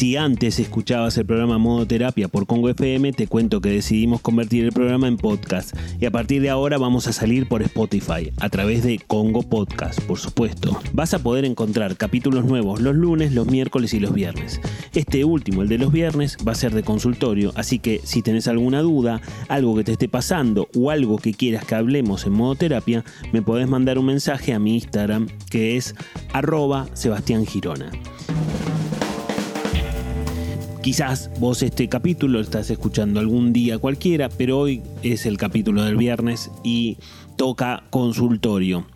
Si antes escuchabas el programa Modo Terapia por Congo FM, te cuento que decidimos convertir el programa en podcast y a partir de ahora vamos a salir por Spotify a través de Congo Podcast, por supuesto. Vas a poder encontrar capítulos nuevos los lunes, los miércoles y los viernes. Este último, el de los viernes, va a ser de consultorio, así que si tenés alguna duda, algo que te esté pasando o algo que quieras que hablemos en modo terapia, me podés mandar un mensaje a mi Instagram que es arroba Sebastián Girona. Quizás vos este capítulo lo estás escuchando algún día cualquiera, pero hoy es el capítulo del viernes y toca consultorio.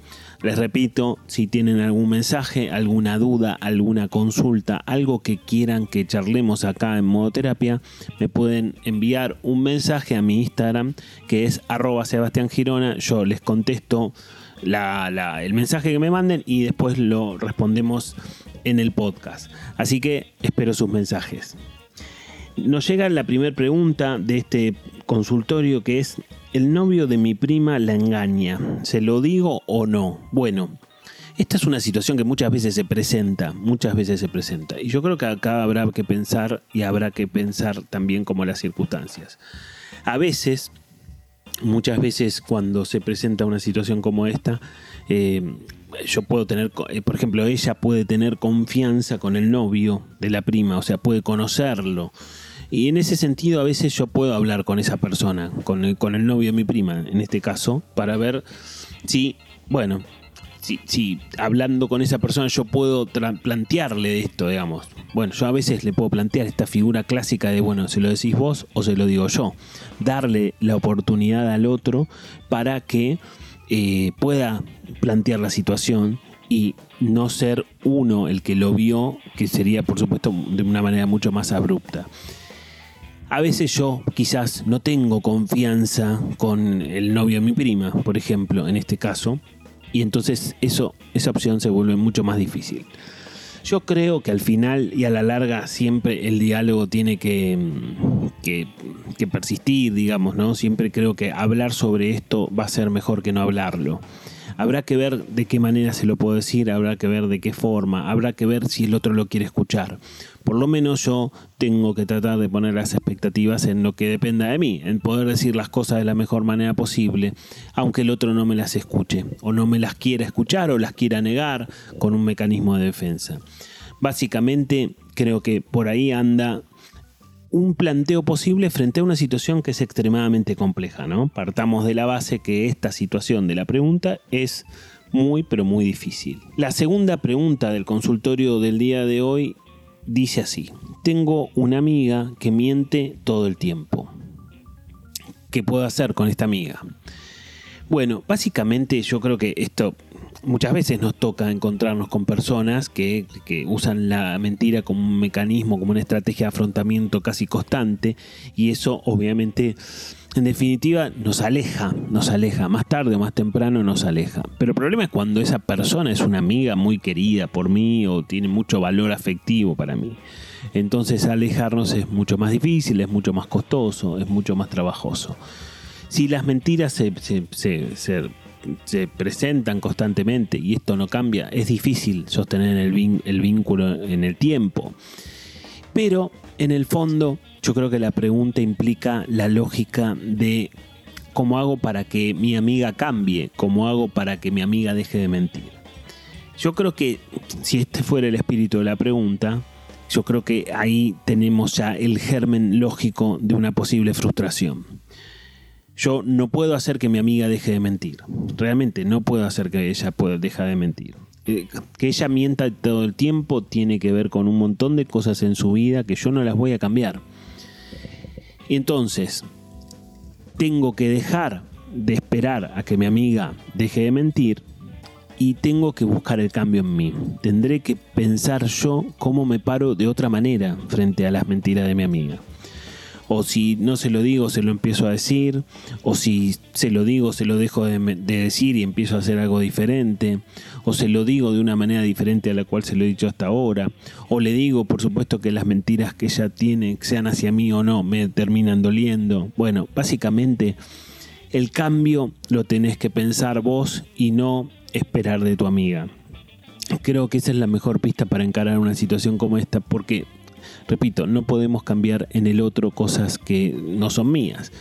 Les repito, si tienen algún mensaje, alguna duda, alguna consulta, algo que quieran que charlemos acá en modo terapia, me pueden enviar un mensaje a mi Instagram que es arroba Sebastián Girona. Yo les contesto el mensaje que me manden y después lo respondemos en el podcast. Así que espero sus mensajes. Nos llega la primera pregunta de este consultorio que es, ¿el novio de mi prima la engaña? ¿Se lo digo o no? Bueno, esta es una situación que muchas veces se presenta, muchas veces se presenta. Y yo creo que acá habrá que pensar y habrá que pensar también como las circunstancias. A veces, muchas veces cuando se presenta una situación como esta, eh, yo puedo tener, eh, por ejemplo, ella puede tener confianza con el novio de la prima, o sea, puede conocerlo. Y en ese sentido a veces yo puedo hablar con esa persona, con el, con el novio de mi prima, en este caso, para ver si, bueno, si, hablando con esa persona yo puedo plantearle esto, digamos. Bueno, yo a veces le puedo plantear esta figura clásica de, bueno, ¿se lo decís vos o se lo digo yo? Darle la oportunidad al otro para que eh, pueda plantear la situación y no ser uno el que lo vio, que sería por supuesto de una manera mucho más abrupta. A veces yo quizás no tengo confianza con el novio de mi prima, por ejemplo, en este caso, y entonces eso, esa opción se vuelve mucho más difícil. Yo creo que al final y a la larga siempre el diálogo tiene que, que, persistir, digamos, ¿no? Siempre creo que hablar sobre esto va a ser mejor que no hablarlo. Habrá que ver de qué manera se lo puedo decir, habrá que ver de qué forma, habrá que ver si el otro lo quiere escuchar. Por lo menos yo tengo que tratar de poner las expectativas en lo que dependa de mí, en poder decir las cosas de la mejor manera posible, aunque el otro no me las escuche, o no me las quiera escuchar, o las quiera negar con un mecanismo de defensa. Básicamente creo que por ahí anda un planteo posible frente a una situación que es extremadamente compleja, ¿no? Partamos de la base que esta situación de la pregunta es muy pero muy difícil. La segunda pregunta del consultorio del día de hoy dice así, tengo una amiga que miente todo el tiempo. ¿Qué puedo hacer con esta amiga? Bueno, básicamente yo creo que esto muchas veces nos toca encontrarnos con personas que, usan la mentira como un mecanismo, como una estrategia de afrontamiento casi constante y eso obviamente en definitiva nos aleja, nos aleja, más tarde o más temprano nos aleja. Pero el problema es cuando esa persona es una amiga muy querida por mí o tiene mucho valor afectivo para mí. Entonces alejarnos es mucho más difícil, es mucho más costoso, es mucho más trabajoso. Si las mentiras se, se, se se presentan constantemente y esto no cambia, es difícil sostener el vínculo en el tiempo. Pero en el fondo yo creo que la pregunta implica la lógica de cómo hago para que mi amiga cambie, cómo hago para que mi amiga deje de mentir. Yo creo que si este fuera el espíritu de la pregunta, yo creo que ahí tenemos ya el germen lógico de una posible frustración. Yo no puedo hacer que mi amiga deje de mentir. Realmente no puedo hacer que ella pueda, deje de mentir. Eh, que ella mienta todo el tiempo tiene que ver con un montón de cosas en su vida que yo no las voy a cambiar. Y entonces, tengo que dejar de esperar a que mi amiga deje de mentir y tengo que buscar el cambio en mí. Tendré que pensar yo cómo me paro de otra manera frente a las mentiras de mi amiga. O si no se lo digo, se lo empiezo a decir, o si se lo digo, se lo dejo de, decir y empiezo a hacer algo diferente, o se lo digo de una manera diferente a la cual se lo he dicho hasta ahora, o le digo, por supuesto, que las mentiras que ella tiene, sean hacia mí o no, me terminan doliendo. Bueno, básicamente el cambio lo tenés que pensar vos y no esperar de tu amiga. Creo que esa es la mejor pista para encarar una situación como esta, porque Repito, no podemos cambiar en el otro cosas que no son mías,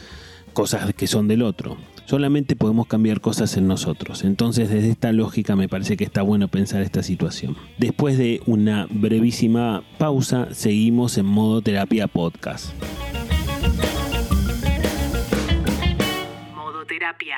cosas que son del otro. Solamente podemos cambiar cosas en nosotros. Entonces, desde esta lógica me parece que está bueno pensar esta situación. Después de una brevísima pausa, seguimos en modo terapia podcast. Modo terapia.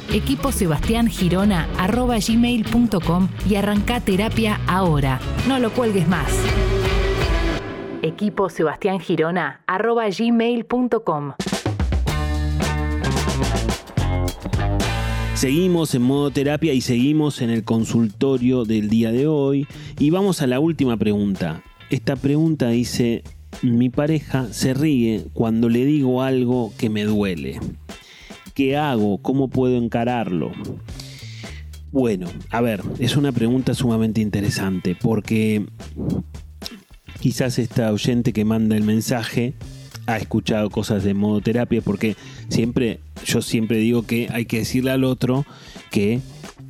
equipo Sebastián Girona gmail.com y arranca terapia ahora. No lo cuelgues más. Equipo. Seguimos en modo terapia y seguimos en el consultorio del día de hoy. Y vamos a la última pregunta. Esta pregunta dice, mi pareja se ríe cuando le digo algo que me duele. ¿Qué hago? ¿Cómo puedo encararlo? Bueno, a ver, es una pregunta sumamente interesante porque quizás esta oyente que manda el mensaje ha escuchado cosas de modo terapia porque siempre, yo siempre digo que hay que decirle al otro que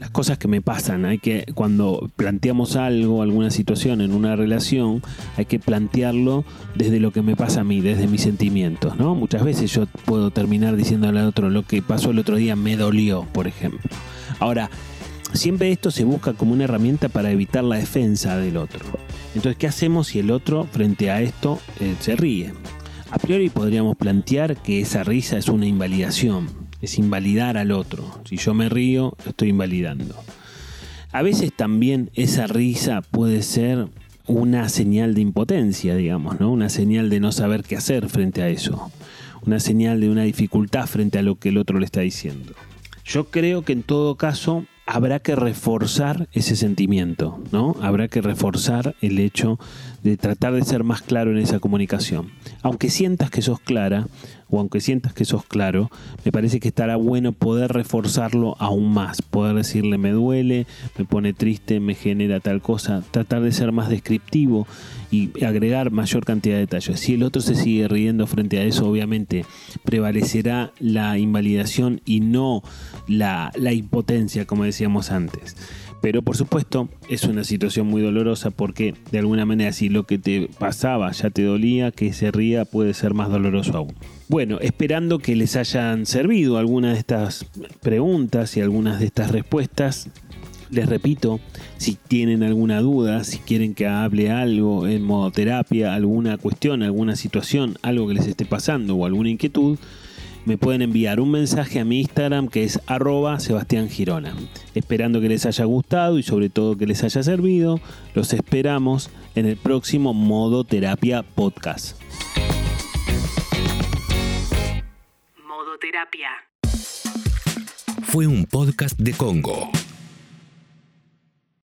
las cosas que me pasan, hay que cuando planteamos algo, alguna situación en una relación, hay que plantearlo desde lo que me pasa a mí, desde mis sentimientos, ¿no? Muchas veces yo puedo terminar diciéndole al otro lo que pasó el otro día me dolió, por ejemplo. Ahora, siempre esto se busca como una herramienta para evitar la defensa del otro. Entonces, ¿qué hacemos si el otro frente a esto eh, se ríe? A priori podríamos plantear que esa risa es una invalidación, es invalidar al otro. Si yo me río, estoy invalidando. A veces también esa risa puede ser una señal de impotencia, digamos, ¿no? Una señal de no saber qué hacer frente a eso. Una señal de una dificultad frente a lo que el otro le está diciendo. Yo creo que en todo caso habrá que reforzar ese sentimiento, ¿no? Habrá que reforzar el hecho de tratar de ser más claro en esa comunicación. Aunque sientas que sos clara, o aunque sientas que sos claro, me parece que estará bueno poder reforzarlo aún más, poder decirle me duele, me pone triste, me genera tal cosa, tratar de ser más descriptivo y agregar mayor cantidad de detalles. Si el otro se sigue riendo frente a eso, obviamente prevalecerá la invalidación y no la, la impotencia, como decíamos antes. Pero por supuesto es una situación muy dolorosa porque de alguna manera si lo que te pasaba ya te dolía, que se ría puede ser más doloroso aún. Bueno, esperando que les hayan servido algunas de estas preguntas y algunas de estas respuestas. Les repito, si tienen alguna duda, si quieren que hable algo en modo terapia, alguna cuestión, alguna situación, algo que les esté pasando o alguna inquietud, me pueden enviar un mensaje a mi Instagram que es arroba Sebastián Girona. Esperando que les haya gustado y sobre todo que les haya servido, los esperamos en el próximo Modo Terapia Podcast. Modo Terapia. Fue un podcast de Congo.